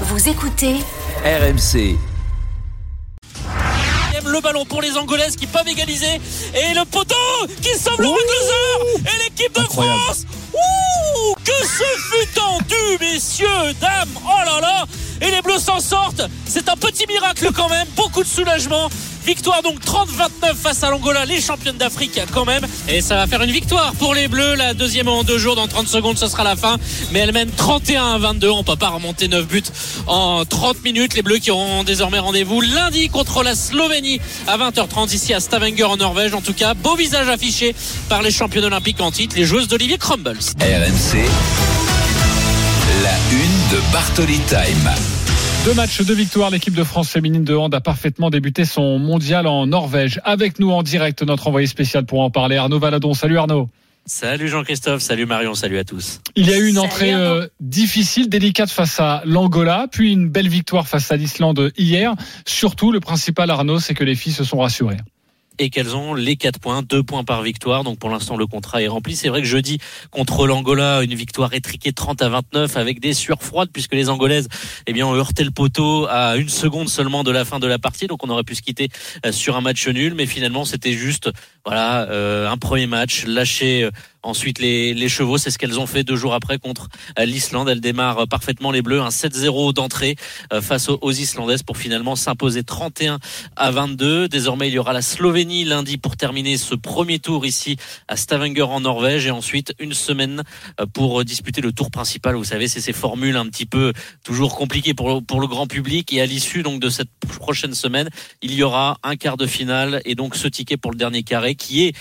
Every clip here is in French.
Vous écoutez RMC. Le ballon pour les Angolaises qui peuvent égaliser. Et le poteau qui sauve le Closer Et l'équipe de France Ouh Que ce fut tendu, messieurs, dames Oh là là Et les Bleus s'en sortent C'est un petit miracle quand même. Beaucoup de soulagement. Victoire donc 30-29 face à l'Angola, les championnes d'Afrique quand même. Et ça va faire une victoire pour les Bleus. La deuxième en deux jours, dans 30 secondes, ce sera la fin. Mais elle mène 31 à 22. On peut pas remonter 9 buts en 30 minutes. Les Bleus qui auront désormais rendez-vous lundi contre la Slovénie à 20h30 ici à Stavanger en Norvège. En tout cas, beau visage affiché par les championnes olympiques en titre, les joueuses d'Olivier Crumbles. RMC. La une de Bartoli Time. Deux matchs, deux victoires. L'équipe de France féminine de hand a parfaitement débuté son mondial en Norvège. Avec nous en direct, notre envoyé spécial pour en parler, Arnaud Valadon. Salut Arnaud. Salut Jean-Christophe, salut Marion, salut à tous. Il y a eu une entrée euh, difficile, délicate face à l'Angola, puis une belle victoire face à l'Islande hier. Surtout, le principal Arnaud, c'est que les filles se sont rassurées et qu'elles ont les 4 points, 2 points par victoire. Donc pour l'instant le contrat est rempli. C'est vrai que jeudi contre l'Angola, une victoire étriquée 30 à 29 avec des sueurs froides puisque les Angolaises eh bien, ont heurté le poteau à une seconde seulement de la fin de la partie. Donc on aurait pu se quitter euh, sur un match nul. Mais finalement c'était juste voilà euh, un premier match lâché euh, Ensuite, les, chevaux, c'est ce qu'elles ont fait deux jours après contre euh, l'Islande. Elles démarrent parfaitement les Bleus, un 7-0 d'entrée euh, face aux, Islandaises pour finalement s'imposer 31 à 22. Désormais, il y aura la Slovénie lundi pour terminer ce premier tour ici à Stavanger en Norvège et ensuite une semaine euh, pour disputer le tour principal. Vous savez, c'est ces formules un petit peu toujours compliquées pour, pour le grand public et à l'issue donc de cette prochaine semaine, il y aura un quart de finale et donc ce ticket pour le dernier carré qui est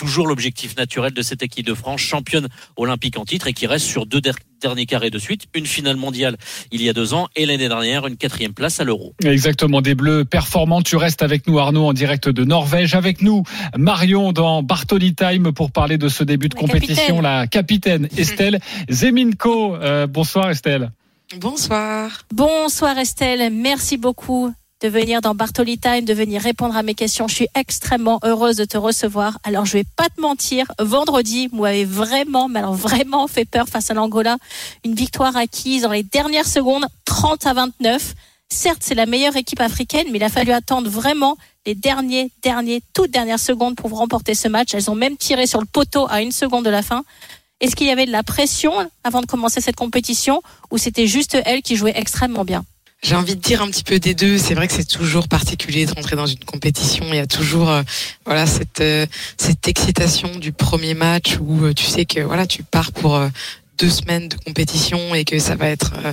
toujours l'objectif naturel de cette équipe de France, championne olympique en titre et qui reste sur deux derniers carrés de suite, une finale mondiale il y a deux ans et l'année dernière une quatrième place à l'Euro. Exactement, des Bleus performants. Tu restes avec nous Arnaud en direct de Norvège, avec nous Marion dans Bartoli Time pour parler de ce début de compétition, la capitaine Estelle Zeminko. Euh, bonsoir Estelle. Bonsoir. Bonsoir Estelle, merci beaucoup de venir dans Bartoli Time, de venir répondre à mes questions. Je suis extrêmement heureuse de te recevoir. Alors, je vais pas te mentir, vendredi, vous m'avez vraiment, mais vraiment fait peur face à l'Angola. Une victoire acquise dans les dernières secondes, 30 à 29. Certes, c'est la meilleure équipe africaine, mais il a fallu attendre vraiment les derniers, derniers, toutes dernières secondes pour remporter ce match. Elles ont même tiré sur le poteau à une seconde de la fin. Est-ce qu'il y avait de la pression avant de commencer cette compétition ou c'était juste elles qui jouaient extrêmement bien? J'ai envie de dire un petit peu des deux. C'est vrai que c'est toujours particulier de rentrer dans une compétition. Il y a toujours euh, voilà cette euh, cette excitation du premier match où euh, tu sais que voilà tu pars pour deux semaines de compétition et que ça va être, euh,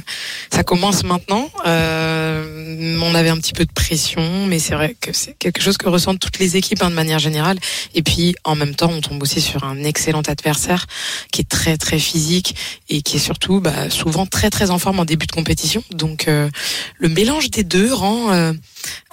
ça commence maintenant. Euh, on avait un petit peu de pression, mais c'est vrai que c'est quelque chose que ressentent toutes les équipes hein, de manière générale. Et puis en même temps, on tombe aussi sur un excellent adversaire qui est très très physique et qui est surtout bah, souvent très très en forme en début de compétition. Donc euh, le mélange des deux rend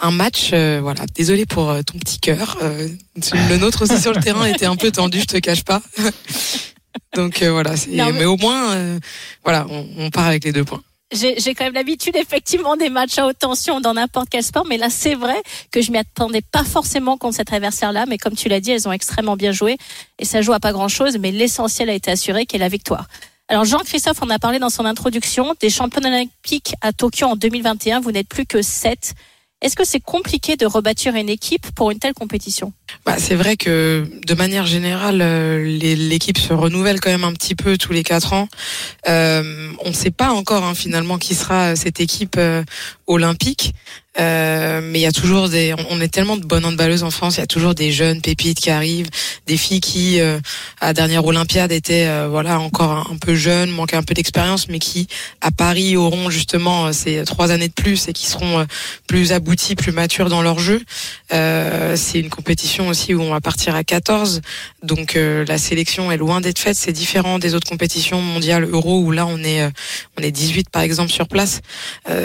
un match, voilà. Désolé pour ton petit cœur. le nôtre aussi sur le terrain était un peu tendu, je te cache pas. Donc euh, voilà, mais... au moins, euh, voilà, on, on, part avec les deux points. J'ai quand même l'habitude effectivement des matchs à haute tension dans n'importe quel sport, mais là c'est vrai que je m'y attendais pas forcément contre cet adversaire-là, mais comme tu l'as dit, elles ont extrêmement bien joué et ça joue à pas grand-chose, mais l'essentiel a été assuré, qui est la victoire. Alors Jean-Christophe en a parlé dans son introduction, des champions olympiques à Tokyo en 2021, vous n'êtes plus que 7. Est-ce que c'est compliqué de rebâtir une équipe pour une telle compétition? Bah, C'est vrai que de manière générale, euh, l'équipe se renouvelle quand même un petit peu tous les quatre ans. Euh, on ne sait pas encore hein, finalement qui sera cette équipe euh, olympique. Euh, mais il y a toujours des, on est tellement de bonnes handballeuses en France. Il y a toujours des jeunes pépites qui arrivent, des filles qui euh, à la dernière Olympiade étaient euh, voilà encore un, peu jeunes, manquaient un peu d'expérience, mais qui à Paris auront justement ces trois années de plus et qui seront plus abouties, plus matures dans leur jeu. c'est une compétition aussi où on va partir à 14, donc la sélection est loin d'être faite. C'est différent des autres compétitions mondiales Euro où là on est on est 18 par exemple sur place.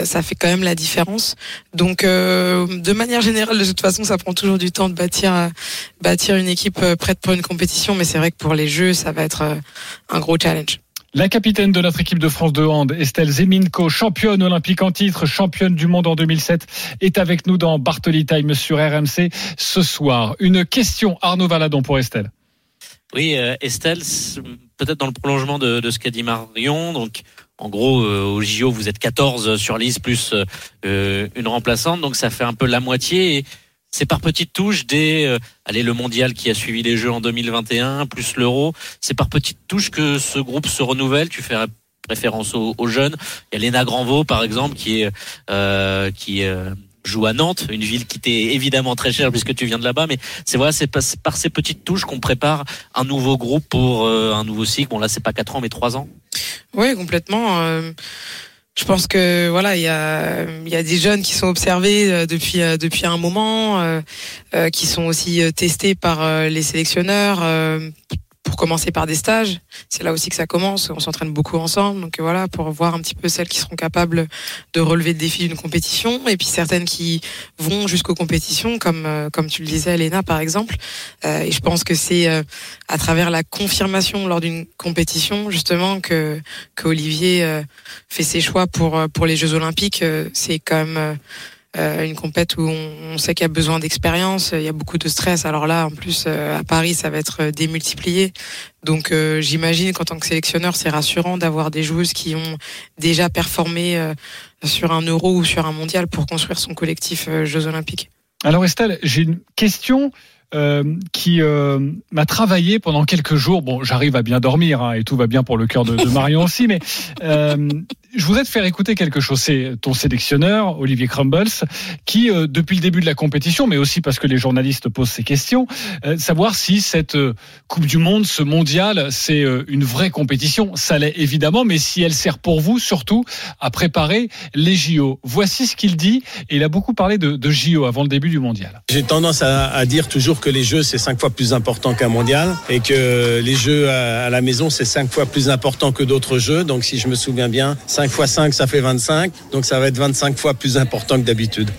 ça fait quand même différence. Donc, euh, de manière générale, de toute façon, ça prend toujours du temps de bâtir, euh, bâtir une équipe euh, prête pour une compétition. Mais c'est vrai que pour les Jeux, ça va être un gros challenge. La capitaine de notre équipe de France de hand, Estelle Zeminko, championne olympique en titre, championne du monde en 2007, est avec nous dans Bartoli Time sur RMC ce soir. Une question, Arnaud Valadon pour Estelle. Oui, Estelle, peut-être dans le prolongement de, de ce qu'a dit Marion, donc en gros, au JO, vous êtes 14 sur liste plus une remplaçante, donc ça fait un peu la moitié. Et c'est par petites touches des allez le mondial qui a suivi les Jeux en 2021 plus l'Euro. C'est par petites touches que ce groupe se renouvelle. Tu fais référence aux, jeunes. Il y a Léna Granvaux par exemple qui est qui joue à Nantes, une ville qui t'est évidemment très chère puisque tu viens de là-bas, mais c'est vrai, c'est par ces petites touches qu'on prépare un nouveau groupe pour euh, un nouveau cycle. Bon là, c'est pas quatre ans, mais trois ans. Oui, complètement. Euh, je pense que voilà, il y a, y a des jeunes qui sont observés euh, depuis depuis un moment, qui sont aussi testés par les sélectionneurs pour commencer par des stages. C'est là aussi que ça commence. On s'entraîne beaucoup ensemble. Donc voilà, pour voir un petit peu celles qui seront capables de relever le défi d'une compétition. Et puis certaines qui vont jusqu'aux compétitions, comme, euh, comme tu le disais, Elena, par exemple. Euh, et je pense que c'est euh, à travers la confirmation lors d'une compétition, justement, que, que Olivier fait ses choix pour, pour les Jeux Olympiques. c'est quand même euh, une compète où on, sait qu'il y a besoin d'expérience, il y a beaucoup de stress. Alors là, en plus, euh, à Paris, ça va être euh, démultiplié. Donc j'imagine qu'en tant que sélectionneur, c'est rassurant d'avoir des joueuses qui ont déjà performé sur un euro ou sur un mondial pour construire son collectif Jeux olympiques. Alors Estelle, j'ai une question euh, qui euh, m'a travaillé pendant quelques jours. Bon, j'arrive à bien dormir hein, et tout va bien pour le cœur de, de Marion aussi, mais euh, je voudrais te faire écouter quelque chose. C'est ton sélectionneur, Olivier Crumbles, qui, euh, depuis le début de la compétition, mais aussi parce que les journalistes posent ces questions, euh, savoir si cette euh, Coupe du Monde, ce mondial, c'est une vraie compétition. Ça l'est évidemment, mais si elle sert pour vous, surtout, à préparer les JO. Voici ce qu'il dit, il a beaucoup parlé de, JO avant le début du mondial. J'ai tendance à, dire toujours que les Jeux, c'est cinq fois plus important qu'un mondial, et que les Jeux à, à la maison, c'est cinq fois plus important que d'autres Jeux. Donc si je me souviens bien, cinq 5 x5, ça fait 25. Donc ça va être 25 fois plus important que d'habitude.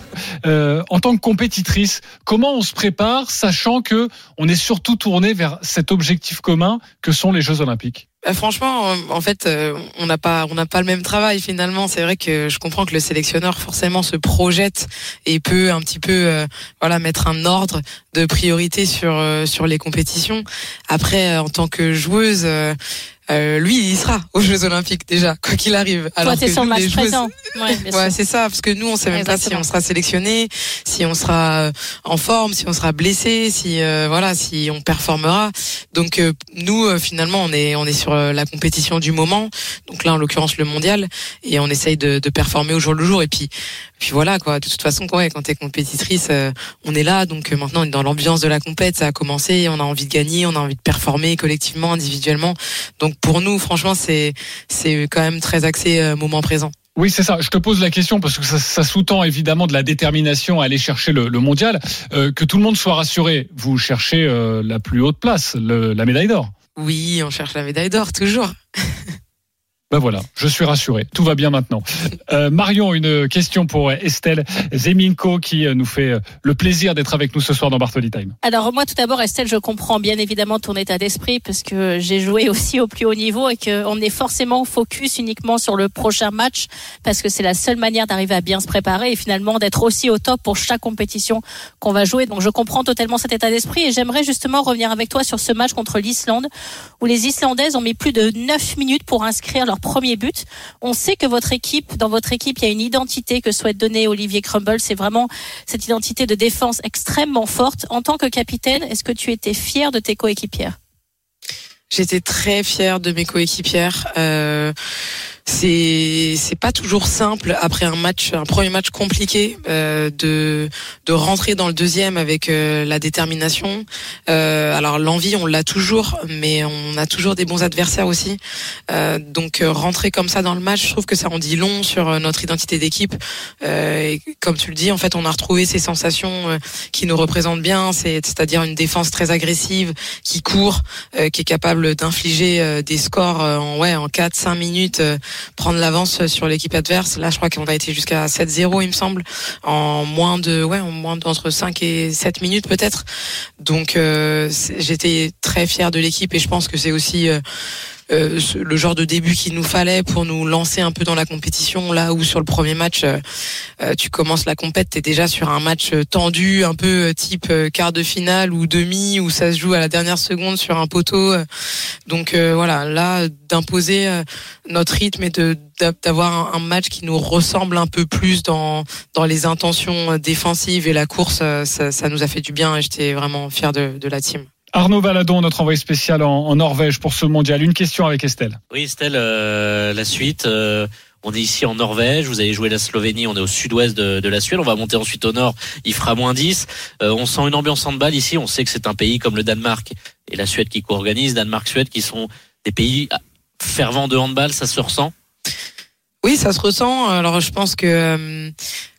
Euh, en tant que compétitrice, comment on se prépare, sachant que on est surtout tourné vers cet objectif commun que sont les Jeux Olympiques? Euh, franchement, euh, en fait, on n'a pas, on n'a pas le même travail finalement. C'est vrai que je comprends que le sélectionneur forcément se projette et peut un petit peu, voilà, mettre un ordre de priorité sur sur les compétitions. Après, en tant que joueuse lui, il sera aux Jeux Olympiques déjà, quoi qu'il arrive. Alors Toi, son match présent. Ouais, c'est ça, parce que nous, on sait même pas si on sera sélectionné, si on sera euh, en forme, si on sera blessé, si euh, voilà, si on performera. Donc nous, finalement, on est on est sur la compétition du moment. Donc là, en l'occurrence, le mondial, et on essaye de, de, performer au jour le jour. Et puis puis voilà quoi. De toute façon, ouais, quand t'es compétitrice, on est là. Donc maintenant, on est dans l'ambiance de la compète. Ça a commencé. On a envie de gagner, on a envie de performer collectivement, individuellement. Donc pour nous, franchement, c'est c'est quand même très axé euh, moment présent. Oui, c'est ça. Je te pose la question parce que ça, sous-tend évidemment de la détermination à aller chercher le, mondial. Euh, que tout le monde soit rassuré. Vous cherchez euh, la plus haute place, la médaille d'or. Oui, on cherche la médaille d'or toujours. Ben voilà, je suis rassuré. Tout va bien maintenant. Euh, Marion, une question pour Estelle Zeminko qui euh, nous fait euh, le plaisir d'être avec nous ce soir dans Bartoli Time. Alors moi, tout d'abord, Estelle, je comprends bien évidemment ton état d'esprit parce que j'ai joué aussi au plus haut niveau et qu'on est forcément focus uniquement sur le prochain match parce que c'est la seule manière d'arriver à bien se préparer et finalement d'être aussi au top pour chaque compétition qu'on va jouer. Donc je comprends totalement cet état d'esprit et j'aimerais justement revenir avec toi sur ce match contre l'Islande où les Islandaises ont mis plus de 9 minutes pour inscrire leur premier but. On sait que votre équipe, dans votre équipe, il y a une identité que souhaite donner Olivier Crumble. C'est vraiment cette identité de défense extrêmement forte. En tant que capitaine, est-ce que tu étais fier de tes coéquipières? J'étais très fière de mes coéquipières. Euh, c'est c'est pas toujours simple après un match, un premier match compliqué, euh, de de rentrer dans le deuxième avec euh, la détermination. Euh, alors l'envie, on l'a toujours, mais on a toujours des bons adversaires aussi. Euh, donc euh, rentrer comme ça dans le match, je trouve que ça en dit long sur notre identité d'équipe. et comme tu le dis, en fait, on a retrouvé ces sensations qui nous représentent bien, c'est c'est-à-dire une défense très agressive, qui court, qui est capable d'infliger des scores en ouais en 4-5 minutes prendre l'avance sur l'équipe adverse. Là, je crois qu'on a été jusqu'à 7-0, il me semble, en moins de, ouais, en moins d'entre 5 et 7 minutes peut-être. Donc, euh, j'étais très fier de l'équipe et je pense que c'est aussi euh, euh, le genre de début qu'il nous fallait pour nous lancer un peu dans la compétition. Là où sur le premier match, euh, tu commences la compète, t'es déjà sur un match tendu, un peu type quart de finale ou demi, où ça se joue à la dernière seconde sur un poteau. Donc voilà, là d'imposer notre rythme et d'avoir un, match qui nous ressemble un peu plus dans dans les intentions défensives et la course, ça, ça nous a fait du bien et j'étais vraiment fier de, de la team. Arnaud Valadon, notre envoyé spécial en, Norvège pour ce mondial. Une question avec Estelle. Oui, Estelle, euh, la suite. Euh, on est ici en Norvège, vous avez joué la Slovénie, on est au sud-ouest de, la Suède, on va monter ensuite au nord, il fera moins 10. Euh, on sent une ambiance en balle ici, on sait que c'est un pays comme le Danemark et la Suède qui co-organise, Danemark-Suède qui sont des pays fervents de handball, ça se ressent? Oui, ça se ressent. Alors je pense que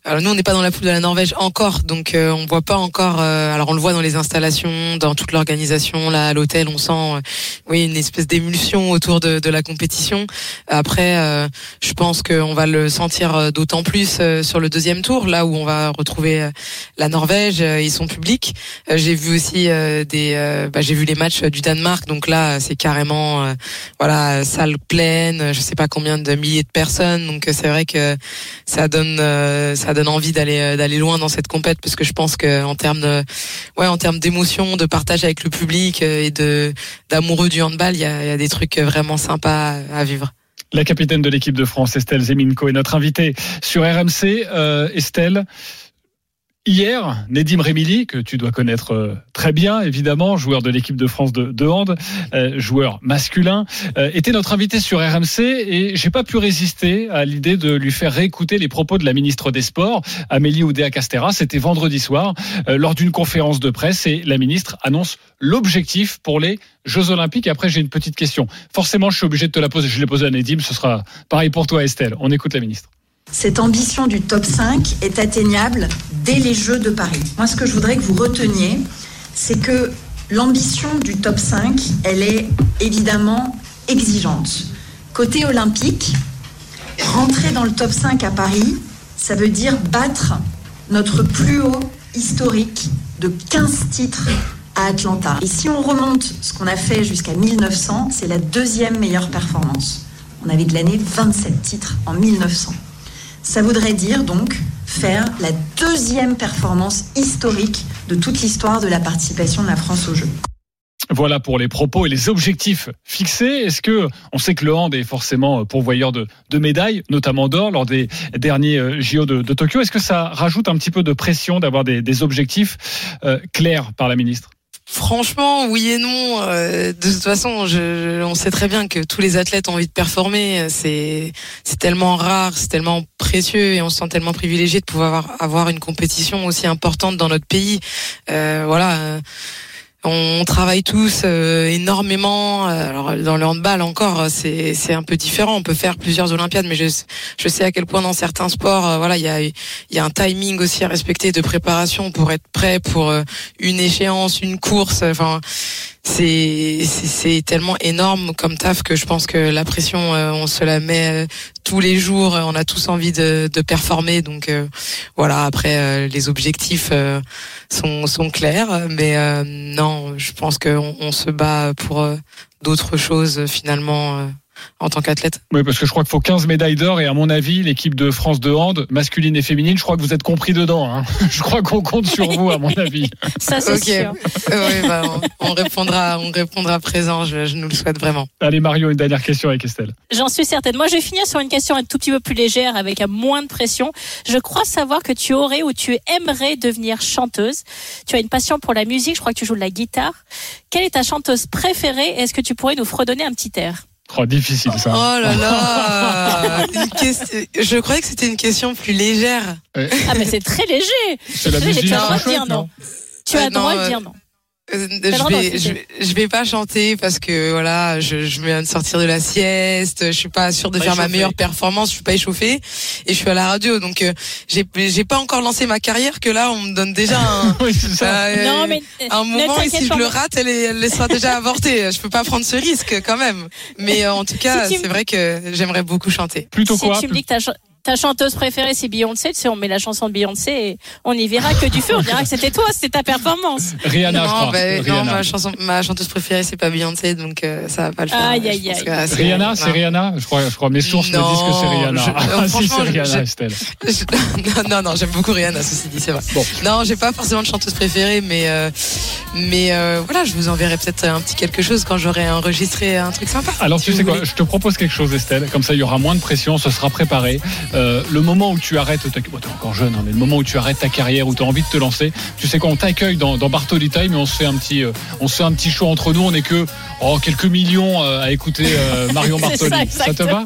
alors nous, on n'est pas dans la poule de la Norvège encore, donc euh, on voit pas encore. Euh, alors on le voit dans les installations, dans toute l'organisation. Là, à l'hôtel, on sent, euh, oui, une espèce d'émulsion autour de, de, la compétition. Après, je pense qu'on va le sentir d'autant plus sur le deuxième tour, là où on va retrouver la Norvège et son public. j'ai vu aussi des, bah, j'ai vu les matchs du Danemark, donc là, c'est carrément, voilà, salle pleine, je sais pas combien de milliers de personnes. Donc c'est vrai que ça donne, ça donne envie d'aller euh, d'aller loin dans cette compète parce que je pense que en termes ouais en termes d'émotion, de partage avec le public euh, et de d'amoureux du handball, il y a, des trucs vraiment sympas à vivre. La capitaine de l'équipe de France, Estelle Zeminko, est notre invitée sur RMC. Euh, Estelle, Hier, Nedim Remili, que tu dois connaître euh, très bien, évidemment, joueur de l'équipe de France de, de hand, euh, joueur masculin, euh, était notre invité sur RMC et j'ai pas pu résister à l'idée de lui faire réécouter les propos de la ministre des Sports, Amélie Oudéa-Castera. C'était vendredi soir, lors d'une conférence de presse et la ministre annonce l'objectif pour les Jeux Olympiques. après, j'ai une petite question. Forcément, je suis obligé de te la poser. Je l'ai posée à Nedim, ce sera pareil pour toi, Estelle. On écoute la ministre. Cette ambition du top 5 est atteignable dès les Jeux de Paris. Moi, ce que je voudrais que vous reteniez, c'est que l'ambition du top 5, elle est évidemment exigeante. Côté olympique, rentrer dans le top 5 à Paris, ça veut dire battre notre plus haut historique de 15 titres à Atlanta. Et si on remonte ce qu'on a fait jusqu'à 1900, c'est la deuxième meilleure performance. On avait glané 27 titres en 1900. Ça voudrait dire donc faire la deuxième performance historique de toute l'histoire de la participation de la France aux Jeux. Voilà pour les propos et les objectifs fixés. Est-ce que on sait que le est forcément pourvoyeur de, de médailles, notamment d'or lors des derniers euh, JO de, Tokyo Est-ce que ça rajoute un petit peu de pression d'avoir des, objectifs euh, clairs par la ministre? Franchement, oui et non. Euh, de toute façon, je, on sait très bien que tous les athlètes ont envie de performer. C'est tellement rare, c'est tellement précieux et on se sent tellement privilégié de pouvoir avoir une compétition aussi importante dans notre pays. Euh, voilà on travaille tous euh, énormément. Euh, alors dans le handball encore, c'est c'est un peu différent. On peut faire plusieurs Olympiades, mais je je sais à quel point dans certains sports, euh, voilà, il y a il y a un timing aussi à respecter de préparation pour être prêt pour une échéance, une course. Enfin, c'est c'est tellement énorme comme taf que je pense que la pression on se la met tous les jours on a tous envie de, performer. Donc voilà après les objectifs sont sont clairs. Mais non je pense qu'on on se bat pour d'autres choses finalement en tant qu'athlète. Oui, parce que je crois qu'il faut 15 médailles d'or et à mon avis, l'équipe de France de hand, masculine et féminine, je crois que vous êtes compris dedans. Hein. Je crois qu'on compte sur vous, à mon avis. Ça, c'est sûr. oui, bah, on, répondra, on répondra présent, je, nous le souhaite vraiment. Allez, Mario, une dernière question avec Estelle. J'en suis certaine. Moi, je vais finir sur une question un tout petit peu plus légère, avec moins de pression. Je crois savoir que tu aurais ou tu aimerais devenir chanteuse. Tu as une passion pour la musique, je crois que tu joues de la guitare. Quelle est ta chanteuse préférée? Est-ce que tu pourrais nous fredonner un petit air? Oh, difficile ça. Oh là là Je croyais que c'était une question plus légère. Ah mais c'est très léger. C'est la musique. Tu as le droit de dire non. Tu as le droit de dire non. Euh, je vais, je, vais pas chanter parce que voilà, je, je viens de sortir de la sieste, je suis pas sûre de faire ma meilleure performance, je suis pas échauffée et je suis à la radio, donc euh, j'ai j'ai pas encore lancé ma carrière que là on me donne déjà un, oui. Euh, non, mais, un moment et si je le rate, elle, est, elle sera déjà avortée. Je peux pas prendre ce risque quand même, mais en tout cas c'est vrai que j'aimerais beaucoup chanter. Plutôt si quoi tu me dis que Ta chanteuse préférée, c'est Beyoncé. Tu sais, on met la chanson de Beyoncé et on y verra que du feu. On dira que c'était toi, c'était ta performance. Rihanna, je non, crois. bah, Rihanna. non, ma, chanson, ma chanteuse préférée, c'est pas Beyoncé, donc euh, ça va pas le faire. Aïe, Je aïe, aïe. c'est- Rihanna, c'est. Rihanna je crois, je crois. Mes sources me Non, disent que c'est Rihanna. je- Ah, si, franchement, c'est Rihanna, je- Estelle. Je- non, non, j'aime beaucoup Rihanna, ceci dit, c'est vrai. Bon. Non, j'ai pas forcément de chanteuse préférée, mais euh, mais euh, voilà, je vous enverrai peut-être un petit quelque chose quand j'aurai enregistré un truc sympa. Alors Si tu sais quoi, je te propose quelque chose Estelle, comme ça il y aura moins de pression, ce sera préparé. Euh, le moment où tu arrêtes, ta... bon, t'es encore jeune, hein, mais le moment où tu arrêtes ta carrière, où tu as envie de te lancer, tu sais quoi, on t'accueille dans, dans Bartoli Time et on se fait un petit, euh, on se fait un petit show entre nous, on est que oh, quelques millions euh, à écouter euh, Marion Bartoli. ça, ça te va?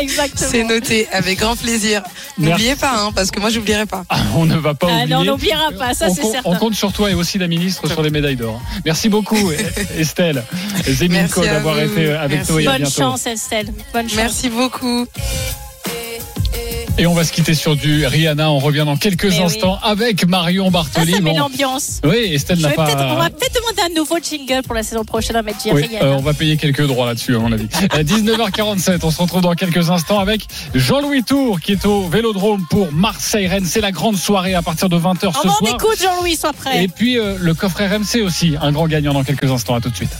Exactement. C'est noté, avec grand plaisir. N'oubliez pas, hein, parce que moi, j'oublierai pas. Ah, On ne va pas Ah oublier. non, on n'oubliera pas, ça on, c'est certain. on compte sur toi et aussi la ministre sur les médailles d'or. Merci beaucoup Estelle, Zéminko Merci à d'avoir été avec Merci. nous et à Bonne bientôt. chance, Estelle. Bonne chance. Merci beaucoup. Et on va se quitter sur du Rihanna. On revient dans quelques Mais oui. instants avec Marion Bartoli. ça met Bon. l'ambiance. Oui, Estelle n'a pas. on va peut-être demander un nouveau jingle pour la saison prochaine à mettre Oui, Rihanna. euh, on va payer quelques droits là-dessus, à mon avis. À 19h47, on se retrouve dans quelques instants avec Jean-Louis Tour, qui est au Vélodrome pour Marseille-Rennes. C'est la grande soirée à partir de 20h ce On soir. écoute, Jean-Louis, sois prêt. Et puis euh, le coffret RMC aussi, un grand gagnant dans quelques instants. À tout de suite.